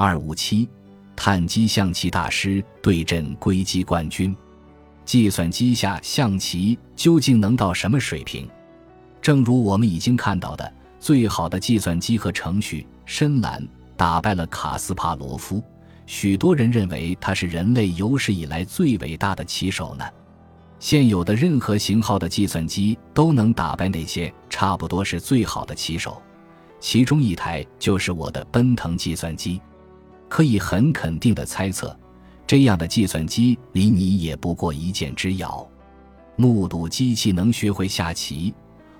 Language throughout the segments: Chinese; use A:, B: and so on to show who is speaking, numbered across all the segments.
A: 二五七，碳基象棋大师对阵硅基冠军，计算机下象棋究竟能到什么水平？正如我们已经看到的，最好的计算机和程序深蓝打败了卡斯帕罗夫。许多人认为他是人类有史以来最伟大的棋手呢。现有的任何型号的计算机都能打败那些差不多是最好的棋手，其中一台就是我的奔腾计算机。可以很肯定的猜测，这样的计算机离你也不过一箭之遥。目睹机器能学会下棋，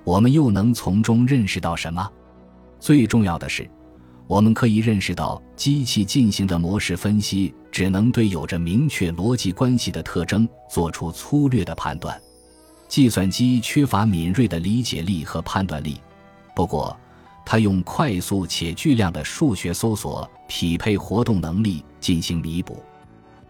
A: 我们又能从中认识到什么？最重要的是。我们可以认识到，机器进行的模式分析只能对有着明确逻辑关系的特征做出粗略的判断。计算机缺乏敏锐的理解力和判断力，不过，他用快速且巨量的数学搜索匹配活动能力进行弥补，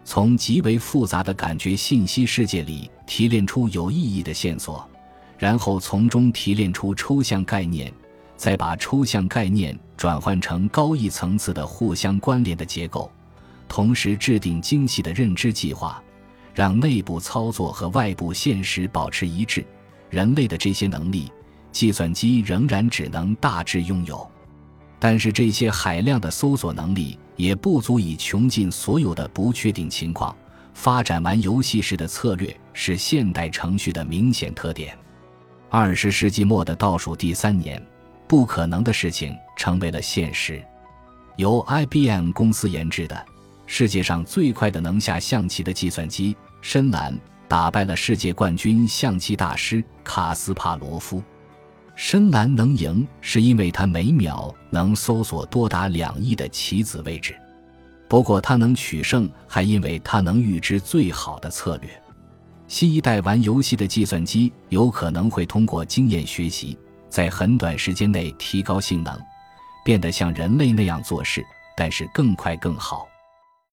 A: 从极为复杂的感觉信息世界里提炼出有意义的线索，然后从中提炼出抽象概念。再把抽象概念转换成高一层次的互相关联的结构，同时制定精细的认知计划，让内部操作和外部现实保持一致。人类的这些能力，计算机仍然只能大致拥有。但是这些海量的搜索能力也不足以穷尽所有的不确定情况。发展玩游戏式的策略是现代程序的明显特点。二十世纪末的倒数第三年。不可能的事情成为了现实。由 IBM 公司研制的世界上最快的能下象棋的计算机深蓝打败了世界冠军象棋大师卡斯帕罗夫。深蓝能赢，是因为它每秒能搜索多达两亿的棋子位置。不过，它能取胜，还因为它能预知最好的策略。新一代玩游戏的计算机有可能会通过经验学习。在很短时间内提高性能，变得像人类那样做事，但是更快更好。